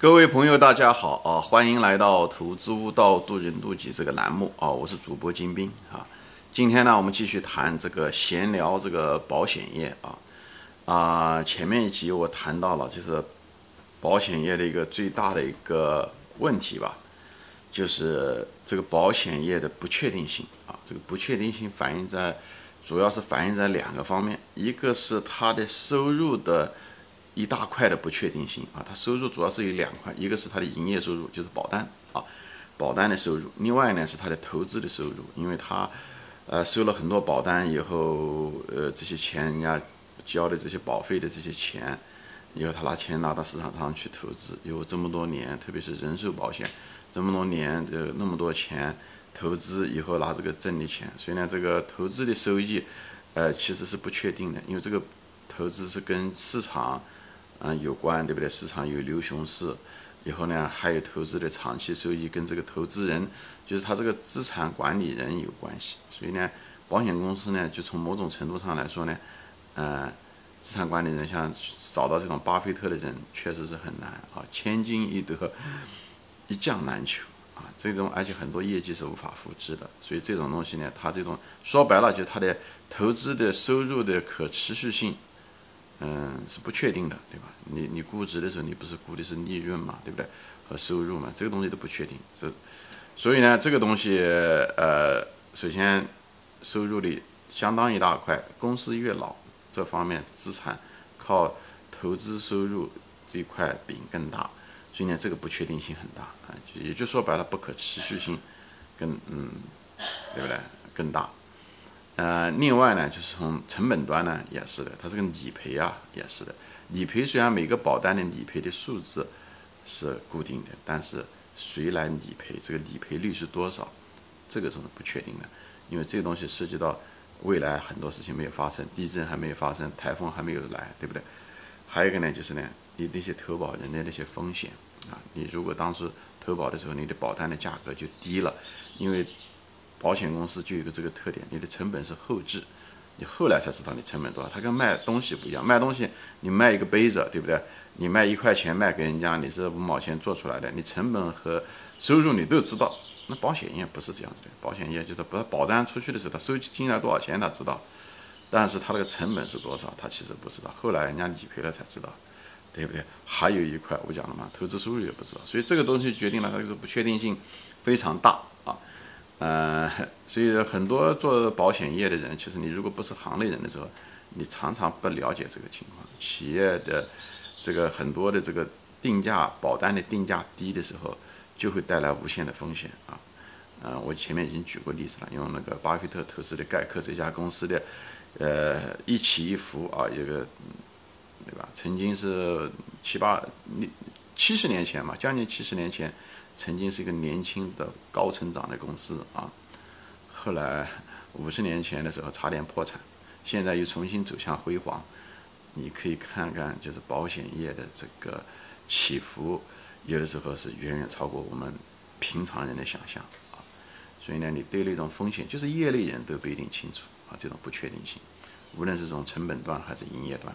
各位朋友，大家好啊！欢迎来到“投资悟道，渡人渡己”这个栏目啊！我是主播金兵啊。今天呢，我们继续谈这个闲聊这个保险业啊啊。前面一集我谈到了，就是保险业的一个最大的一个问题吧，就是这个保险业的不确定性啊。这个不确定性反映在，主要是反映在两个方面，一个是它的收入的。一大块的不确定性啊，它收入主要是有两块，一个是它的营业收入，就是保单啊，保单的收入；另外呢是它的投资的收入，因为它呃收了很多保单以后，呃这些钱人家交的这些保费的这些钱，以后他拿钱拿到市场上去投资，有这么多年，特别是人寿保险，这么多年的那么多钱投资以后拿这个挣的钱，所以呢这个投资的收益，呃其实是不确定的，因为这个投资是跟市场。嗯，有关对不对？市场有牛熊市，以后呢，还有投资的长期收益跟这个投资人，就是他这个资产管理人有关系。所以呢，保险公司呢，就从某种程度上来说呢，嗯，资产管理人像找到这种巴菲特的人，确实是很难啊，千金易得，一将难求啊。这种而且很多业绩是无法复制的，所以这种东西呢，它这种说白了，就是它的投资的收入的可持续性。嗯，是不确定的，对吧？你你估值的时候，你不是估的是利润嘛，对不对？和收入嘛，这个东西都不确定。所，所以呢，这个东西，呃，首先收入的相当一大块，公司越老，这方面资产靠投资收入这块饼更大，所以呢，这个不确定性很大啊，也就说白了，不可持续性更嗯，对不对？更大。呃，另外呢，就是从成本端呢，也是的，它这个理赔啊，也是的。理赔虽然每个保单的理赔的数字是固定的，但是谁来理赔，这个理赔率是多少，这个是不确定的，因为这个东西涉及到未来很多事情没有发生，地震还没有发生，台风还没有来，对不对？还有一个呢，就是呢，你那些投保人的那些风险啊，你如果当初投保的时候，你的保单的价格就低了，因为。保险公司就有个这个特点，你的成本是后置，你后来才知道你成本多少。它跟卖东西不一样，卖东西你卖一个杯子，对不对？你卖一块钱卖给人家，你是五毛钱做出来的，你成本和收入你都知道。那保险业不是这样子的，保险业就是不保单出去的时候，他收进来多少钱他知道，但是他那个成本是多少，他其实不知道。后来人家理赔了才知道，对不对？还有一块我讲了嘛，投资收入也不知道，所以这个东西决定了它就是不确定性非常大。呃，所以很多做保险业的人，其实你如果不是行内人的时候，你常常不了解这个情况。企业的这个很多的这个定价保单的定价低的时候，就会带来无限的风险啊。嗯，我前面已经举过例子了，用那个巴菲特投资的盖克这家公司的，呃，一起一伏啊，一个，对吧？曾经是七八七十年前嘛，将近七十年前。曾经是一个年轻的高成长的公司啊，后来五十年前的时候差点破产，现在又重新走向辉煌。你可以看看，就是保险业的这个起伏，有的时候是远远超过我们平常人的想象啊。所以呢，你对那种风险，就是业内人都不一定清楚啊，这种不确定性，无论是从成本端还是营业端。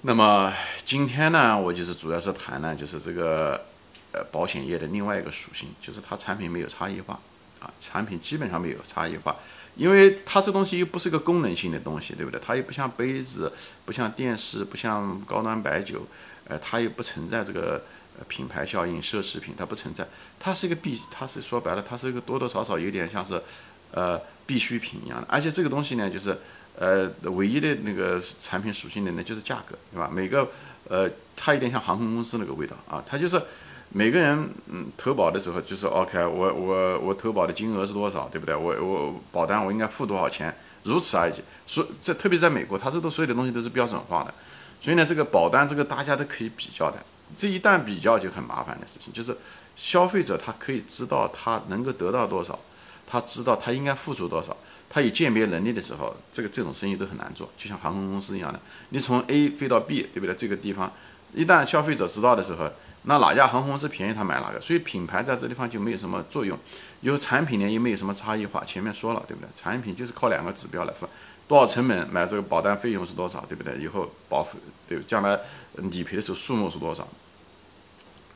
那么今天呢，我就是主要是谈呢，就是这个。呃，保险业的另外一个属性就是它产品没有差异化，啊，产品基本上没有差异化，因为它这东西又不是个功能性的东西，对不对？它又不像杯子，不像电视，不像高端白酒，呃，它又不存在这个品牌效应、奢侈品，它不存在，它是一个必，它是说白了，它是一个多多少少有点像是呃必需品一样的，而且这个东西呢，就是呃唯一的那个产品属性的呢就是价格，对吧？每个呃，它有点像航空公司那个味道啊，它就是。每个人嗯投保的时候就是 OK，我我我投保的金额是多少，对不对？我我保单我应该付多少钱，如此而已。所这特别在美国，它这都所有的东西都是标准化的，所以呢，这个保单这个大家都可以比较的。这一旦比较就很麻烦的事情，就是消费者他可以知道他能够得到多少，他知道他应该付出多少，他有鉴别能力的时候，这个这种生意都很难做，就像航空公司一样的，你从 A 飞到 B，对不对？这个地方一旦消费者知道的时候。那哪家航空公司便宜，他买哪个，所以品牌在这地方就没有什么作用。有产品呢，又没有什么差异化。前面说了，对不对？产品就是靠两个指标来分，多少成本买这个保单费用是多少，对不对？以后保费对将来理赔的时候数目是多少？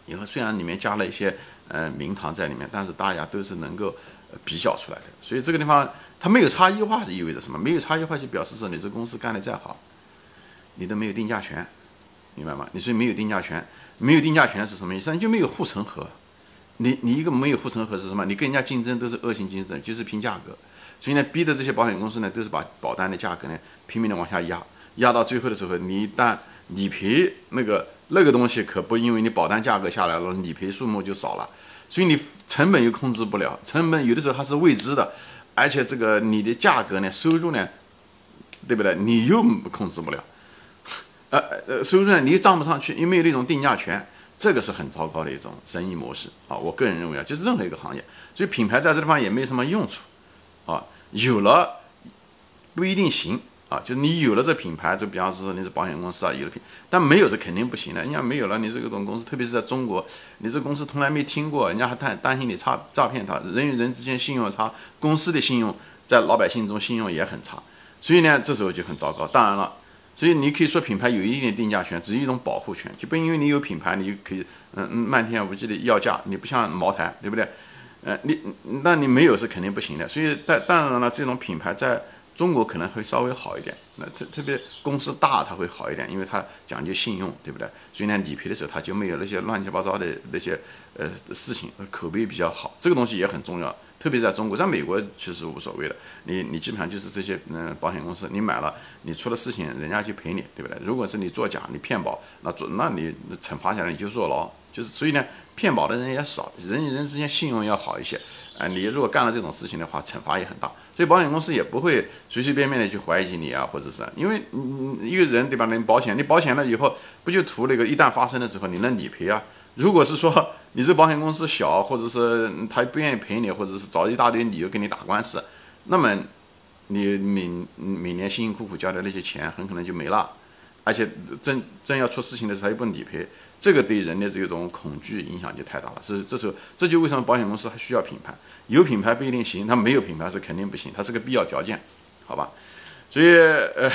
以后虽然里面加了一些呃名堂在里面，但是大家都是能够比较出来的。所以这个地方它没有差异化是意味着什么？没有差异化就表示说你这公司干得再好，你都没有定价权，明白吗？你所以没有定价权，没有定价权是什么意思？你就没有护城河。你你一个没有护城河是什么？你跟人家竞争都是恶性竞争，就是拼价格。所以呢，逼的这些保险公司呢，都是把保单的价格呢拼命的往下压，压到最后的时候，你一旦理赔那个那个东西可不因为你保单价格下来了，理赔数目就少了，所以你成本又控制不了，成本有的时候它是未知的，而且这个你的价格呢，收入呢，对不对？你又控制不了，呃呃，收入呢你涨不上去，又没有那种定价权。这个是很糟糕的一种生意模式啊！我个人认为啊，就是任何一个行业，所以品牌在这地方也没什么用处啊。有了不一定行啊，就是你有了这品牌，就比方说你是保险公司啊，有了品，但没有是肯定不行的。人家没有了，你这个种公司，特别是在中国，你这公司从来没听过，人家还担担心你差诈骗他，人与人之间信用差，公司的信用在老百姓中信用也很差，所以呢，这时候就很糟糕。当然了。所以你可以说品牌有一定的定价权，只是一种保护权，就不因为你有品牌，你就可以嗯嗯漫天无际的要价，你不像茅台，对不对？呃，你那你没有是肯定不行的。所以但当然了，这种品牌在中国可能会稍微好一点，那特特别公司大它会好一点，因为它讲究信用，对不对？所以呢，理赔的时候它就没有那些乱七八糟的那些呃事情，口碑比较好，这个东西也很重要。特别在中国，在美国其实无所谓的。你你基本上就是这些嗯保险公司，你买了，你出了事情，人家去赔你，对不对？如果是你作假，你骗保，那做那你惩罚下来你就坐牢。就是所以呢，骗保的人也少，人与人之间信用要好一些。啊，你如果干了这种事情的话，惩罚也很大。所以保险公司也不会随随便便的去怀疑你啊，或者是因为你一个人对吧？你保险，你保险了以后，不就图那个一旦发生的时候你能理赔啊？如果是说。你这保险公司小，或者是他不愿意赔你，或者是找一大堆理由跟你打官司，那么你每每年辛辛苦苦交的那些钱很可能就没了，而且真真要出事情的时候他又不理赔，这个对人的这种恐惧影响就太大了。所以这时候这就为什么保险公司还需要品牌，有品牌不一定行，它没有品牌是肯定不行，它是个必要条件，好吧？所以呃。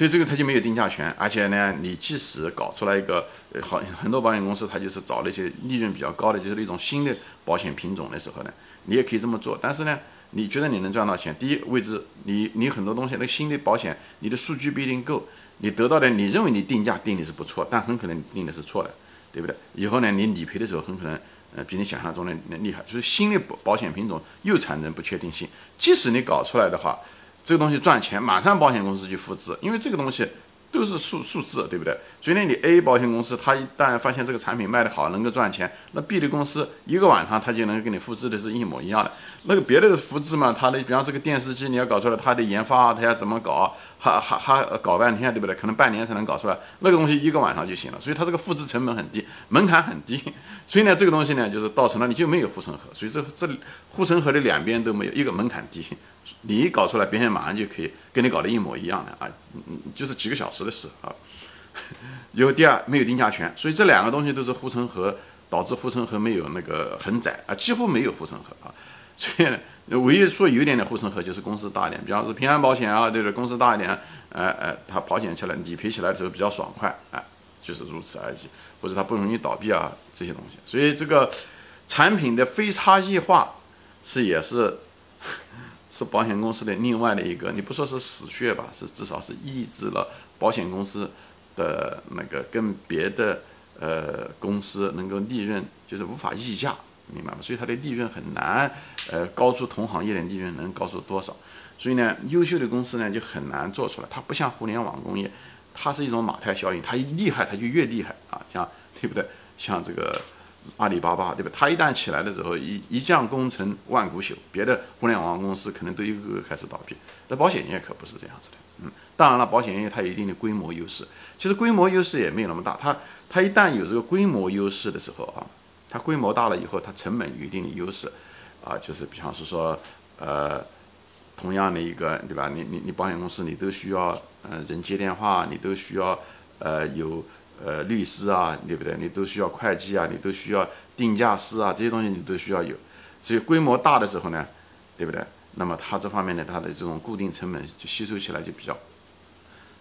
所以这个它就没有定价权，而且呢，你即使搞出来一个，好很多保险公司它就是找那些利润比较高的，就是那种新的保险品种的时候呢，你也可以这么做。但是呢，你觉得你能赚到钱？第一，位置，你你很多东西，那新的保险，你的数据不一定够，你得到的，你认为你定价定的是不错，但很可能定的是错的，对不对？以后呢，你理赔的时候很可能，呃，比你想象中的厉害。就是新的保保险品种又产生不确定性，即使你搞出来的话。这个东西赚钱，马上保险公司去复制，因为这个东西都是数数字，对不对？所以呢，你 A 保险公司，它一旦发现这个产品卖得好，能够赚钱，那 B 的公司一个晚上它就能给你复制的是一模一样的。那个别的复制嘛，它的比方是个电视机，你要搞出来，它的研发它要怎么搞，还还还搞半天，对不对？可能半年才能搞出来，那个东西一个晚上就行了。所以它这个复制成本很低，门槛很低。所以呢，这个东西呢，就是造成了你就没有护城河。所以这这护城河的两边都没有，一个门槛低。你一搞出来，别人马上就可以跟你搞的一模一样的啊，嗯，就是几个小时的事啊。有第二，没有定价权，所以这两个东西都是护城河，导致护城河没有那个很窄啊，几乎没有护城河啊。所以唯一说有一点点护城河就是公司大一点，比方说平安保险啊，对不对？公司大一点，呃呃，它保险起来理赔起来的时候比较爽快，哎，就是如此而已，或者它不容易倒闭啊这些东西。所以这个产品的非差异化是也是。是保险公司的另外的一个，你不说是死穴吧，是至少是抑制了保险公司的那个跟别的呃公司能够利润就是无法溢价，明白吗？所以它的利润很难呃高出同行业的利润能高出多少？所以呢，优秀的公司呢就很难做出来。它不像互联网工业，它是一种马太效应，它一厉害它就越厉害啊，像对不对？像这个。阿里巴巴对吧？它一旦起来的时候，一一将功成万骨朽，别的互联网公司可能都一个个开始倒闭。那保险业可不是这样子的，嗯，当然了，保险业它有一定的规模优势，其实规模优势也没有那么大。它它一旦有这个规模优势的时候啊，它规模大了以后，它成本有一定的优势，啊，就是比方是说，呃，同样的一个对吧？你你你保险公司你都需要，呃，人接电话，你都需要，呃，有。呃，律师啊，对不对？你都需要会计啊，你都需要定价师啊，这些东西你都需要有。所以规模大的时候呢，对不对？那么它这方面呢，它的这种固定成本就吸收起来就比较，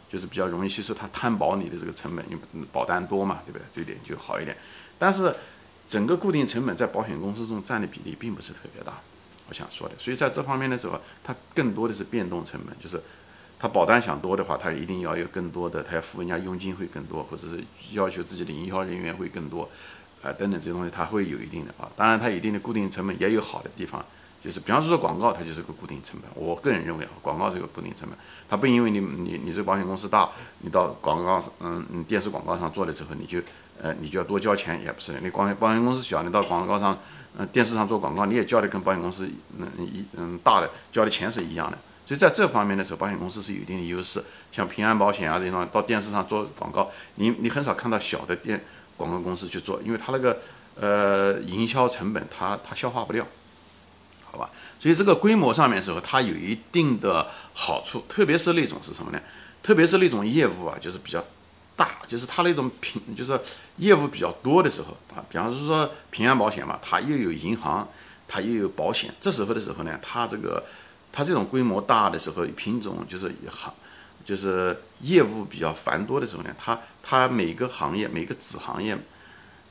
就是比较容易吸收。它摊薄你的这个成本，因为保单多嘛，对不对？这一点就好一点。但是整个固定成本在保险公司中占的比例并不是特别大。我想说的，所以在这方面的时候，它更多的是变动成本，就是他保单想多的话，他一定要有更多的，他要付人家佣金会更多，或者是要求自己的营销人员会更多，啊等等这些东西，他会有一定的啊。当然，它一定的固定成本也有好的地方，就是比方说广告，它就是个固定成本。我个人认为啊，广告是个固定成本，它不因为你你你这保险公司大，你到广告嗯嗯电视广告上做的时候，你就呃你就要多交钱，也不是的。你广保险公司小，你到广告上。嗯，电视上做广告，你也交的跟保险公司嗯一嗯大的交的钱是一样的，所以在这方面的时候，保险公司是有一定的优势。像平安保险啊这种到电视上做广告，你你很少看到小的电广告公司去做，因为它那个呃营销成本它它消化不掉，好吧？所以这个规模上面的时候，它有一定的好处，特别是那种是什么呢？特别是那种业务啊，就是比较。大就是它那种平，就是业务比较多的时候啊，比方说平安保险嘛，它又有银行，它又有保险，这时候的时候呢，它这个它这种规模大的时候，品种就是行，就是业务比较繁多的时候呢，它它每个行业每个子行业，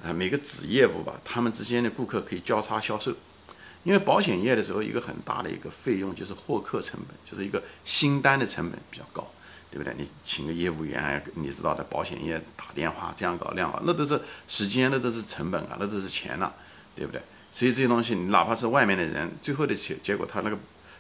呃每个子业务吧，他们之间的顾客可以交叉销售，因为保险业的时候一个很大的一个费用就是获客成本，就是一个新单的成本比较高。对不对？你请个业务员，你知道的，保险业打电话这样搞那样搞，那都是时间，那都是成本啊，那都是钱呐，对不对？所以这些东西，你哪怕是外面的人，最后的结结果，他那个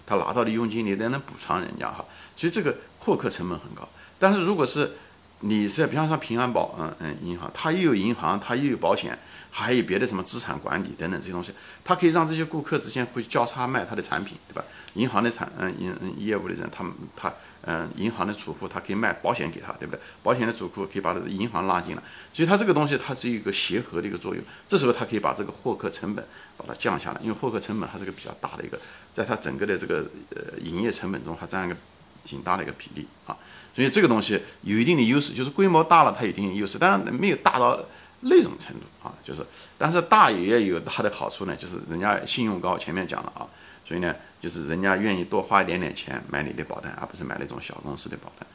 他拿到的佣金，你都能补偿人家哈。所以这个获客成本很高。但是如果是你是比方说平安保，嗯嗯，银行，它又有银行，它又有保险，还有别的什么资产管理等等这些东西，它可以让这些顾客之间会交叉卖他的产品，对吧？银行的产嗯银业务的人，他们他。嗯，银行的储户他可以卖保险给他，对不对？保险的储户可以把这个银行拉进来，所以它这个东西它是一个协和的一个作用。这时候它可以把这个获客成本把它降下来，因为获客成本它是个比较大的一个，在它整个的这个呃营业成本中，它占一个挺大的一个比例啊。所以这个东西有一定的优势，就是规模大了它有一定的优势，当然没有大到那种程度啊。就是，但是大也有它的好处呢，就是人家信用高，前面讲了啊。所以呢，就是人家愿意多花一点点钱买你的保单，而不是买那种小公司的保单。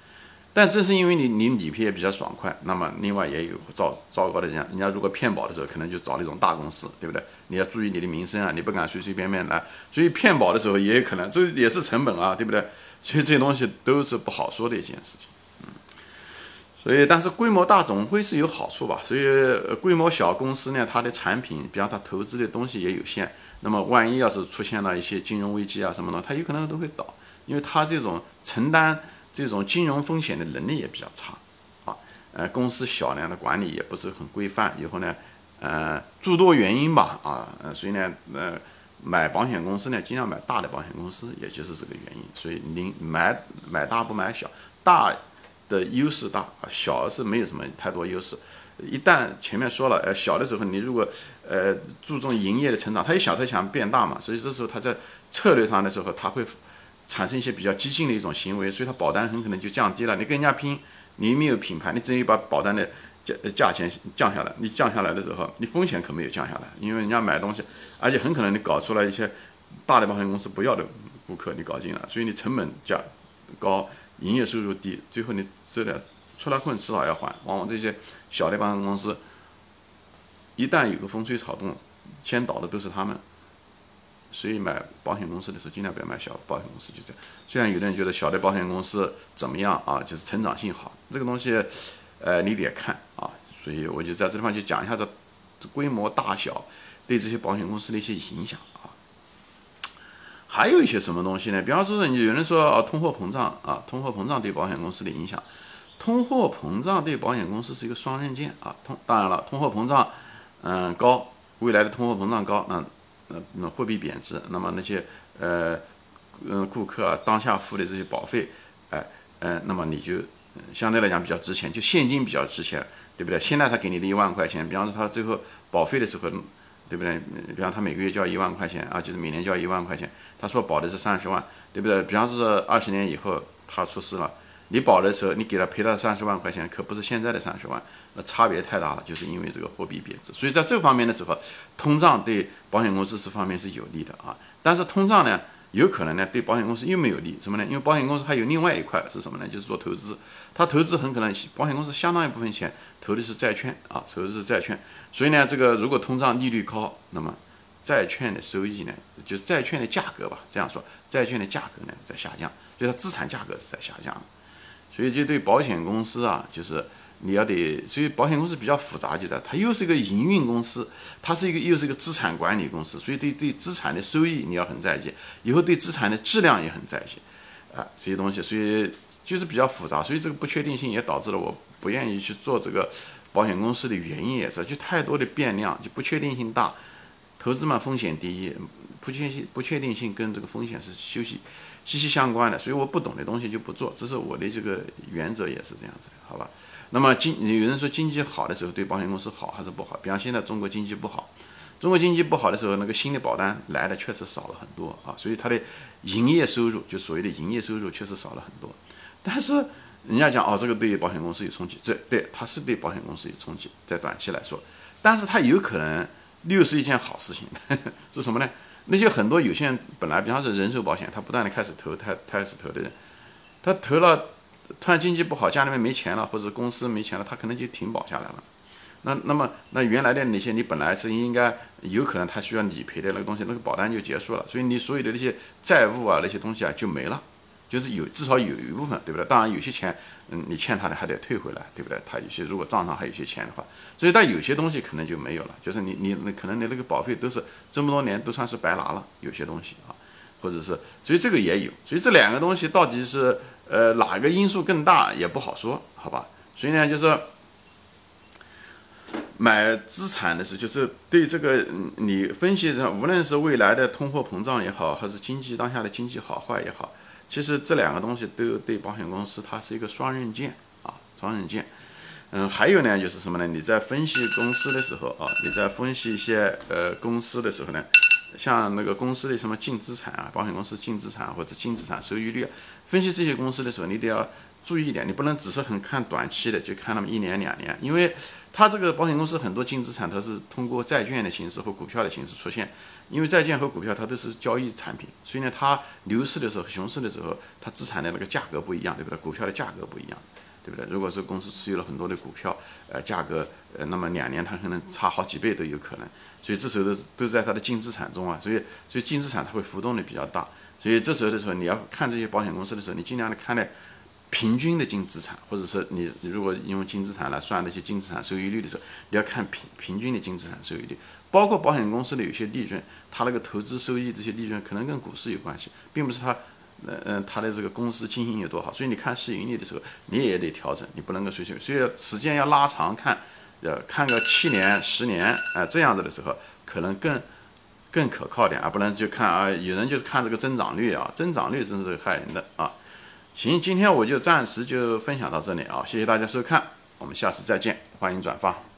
但正是因为你你理赔也比较爽快，那么另外也有糟糟糕的人，人家如果骗保的时候，可能就找那种大公司，对不对？你要注意你的名声啊，你不敢随随便便来。所以骗保的时候也有可能，这也是成本啊，对不对？所以这些东西都是不好说的一件事情。嗯，所以但是规模大总会是有好处吧？所以规模小公司呢，它的产品，比方它投资的东西也有限。那么，万一要是出现了一些金融危机啊什么的，它有可能都会倒，因为它这种承担这种金融风险的能力也比较差，啊，呃，公司小呢，的管理也不是很规范，以后呢，呃，诸多原因吧，啊，呃，所以呢，呃，买保险公司呢，尽量买大的保险公司，也就是这个原因。所以您买买大不买小，大的优势大，小是没有什么太多优势。一旦前面说了，呃，小的时候你如果呃注重营业的成长，他一小他想变大嘛，所以这时候他在策略上的时候，他会产生一些比较激进的一种行为，所以他保单很可能就降低了。你跟人家拼，你没有品牌，你只有把保单的价价钱降下来，你降下来的时候，你风险可没有降下来，因为人家买东西，而且很可能你搞出来一些大的保险公司不要的顾客，你搞进来，所以你成本价高，营业收入低，最后你这点出来混迟早要还，往往这些。小的保险公司，一旦有个风吹草动，先倒的都是他们。所以买保险公司的时候，尽量不要买小保险公司，就这样。虽然有的人觉得小的保险公司怎么样啊，就是成长性好，这个东西，呃，你得看啊。所以我就在这地方就讲一下这这规模大小对这些保险公司的一些影响啊。还有一些什么东西呢？比方说，你有人说啊，通货膨胀啊，通货膨胀对保险公司的影响。通货膨胀对保险公司是一个双刃剑啊，通当然了，通货膨胀，嗯高，未来的通货膨胀高，那那那货币贬值，那么那些呃嗯顾客啊当下付的这些保费，哎嗯，那么你就相对来讲比较值钱，就现金比较值钱，对不对？现在他给你的一万块钱，比方说他最后保费的时候，对不对？比方他每个月交一万块钱啊，就是每年交一万块钱，他说保的是三十万，对不对？比方说二十年以后他出事了。你保的时候，你给他赔了三十万块钱，可不是现在的三十万，那差别太大了，就是因为这个货币贬值。所以在这方面的时候，通胀对保险公司这方面是有利的啊。但是通胀呢，有可能呢对保险公司又没有利，什么呢？因为保险公司还有另外一块是什么呢？就是做投资，它投资很可能保险公司相当一部分钱投的是债券啊，投的是债券，所以呢，这个如果通胀利率高，那么债券的收益呢，就是债券的价格吧，这样说，债券的价格呢在下降，就它资产价格是在下降，所以就对保险公司啊，就是你要得，所以保险公司比较复杂，就在它又是一个营运公司，它是一个又是一个资产管理公司，所以对对资产的收益你要很在意，以后对资产的质量也很在意，啊，这些东西，所以就是比较复杂，所以这个不确定性也导致了我不愿意去做这个保险公司的原因也是，就太多的变量，就不确定性大。投资嘛，风险第一，不确性不确定性跟这个风险是息息息息相关的，所以我不懂的东西就不做，这是我的这个原则也是这样子的，好吧？那么经有人说经济好的时候对保险公司好还是不好？比方现在中国经济不好，中国经济不好的时候，那个新的保单来的确实少了很多啊，所以它的营业收入就所谓的营业收入确实少了很多。但是人家讲哦，这个对于保险公司有冲击，这对它是对保险公司有冲击，在短期来说，但是它有可能。六是一件好事情，是什么呢？那些很多有些人本来，比方说人寿保险，他不断的开始投，他开始投的人，他投了，突然经济不好，家里面没钱了，或者公司没钱了，他可能就停保下来了。那那么那原来的那些你本来是应该有可能他需要理赔的那个东西，那个保单就结束了，所以你所有的那些债务啊那些东西啊就没了。就是有至少有一部分，对不对？当然有些钱，嗯，你欠他的还得退回来，对不对？他有些如果账上还有些钱的话，所以但有些东西可能就没有了。就是你你那可能你那个保费都是这么多年都算是白拿了，有些东西啊，或者是所以这个也有。所以这两个东西到底是呃哪个因素更大也不好说，好吧？所以呢，就是买资产的时候，就是对这个你分析的，无论是未来的通货膨胀也好，还是经济当下的经济好坏也好。其实这两个东西都对保险公司，它是一个双刃剑啊，双刃剑。嗯，还有呢，就是什么呢？你在分析公司的时候啊，你在分析一些呃公司的时候呢，像那个公司的什么净资产啊，保险公司净资产或者净资产收益率，分析这些公司的时候，你得要注意一点，你不能只是很看短期的，就看那么一年两年，因为它这个保险公司很多净资产它是通过债券的形式和股票的形式出现。因为债券和股票它都是交易产品，所以呢，它牛市的时候、熊市的时候，它资产的那个价格不一样，对不对？股票的价格不一样，对不对？如果是公司持有了很多的股票，呃，价格呃，那么两年它可能差好几倍都有可能，所以这时候都都在它的净资产中啊，所以所以净资产它会浮动的比较大，所以这时候的时候你要看这些保险公司的时候，你尽量的看的。平均的净资产，或者说你如果用净资产来算那些净资产收益率的时候，你要看平平均的净资产收益率，包括保险公司的有些利润，它那个投资收益这些利润可能跟股市有关系，并不是它，嗯嗯，它的这个公司经营有多好，所以你看市盈率的时候，你也得调整，你不能够随随便，所以时间要拉长看，要看个七年、十年，啊，这样子的时候可能更更可靠点，而不能就看啊，有人就是看这个增长率啊，增长率真是害人的啊。行，今天我就暂时就分享到这里啊，谢谢大家收看，我们下次再见，欢迎转发。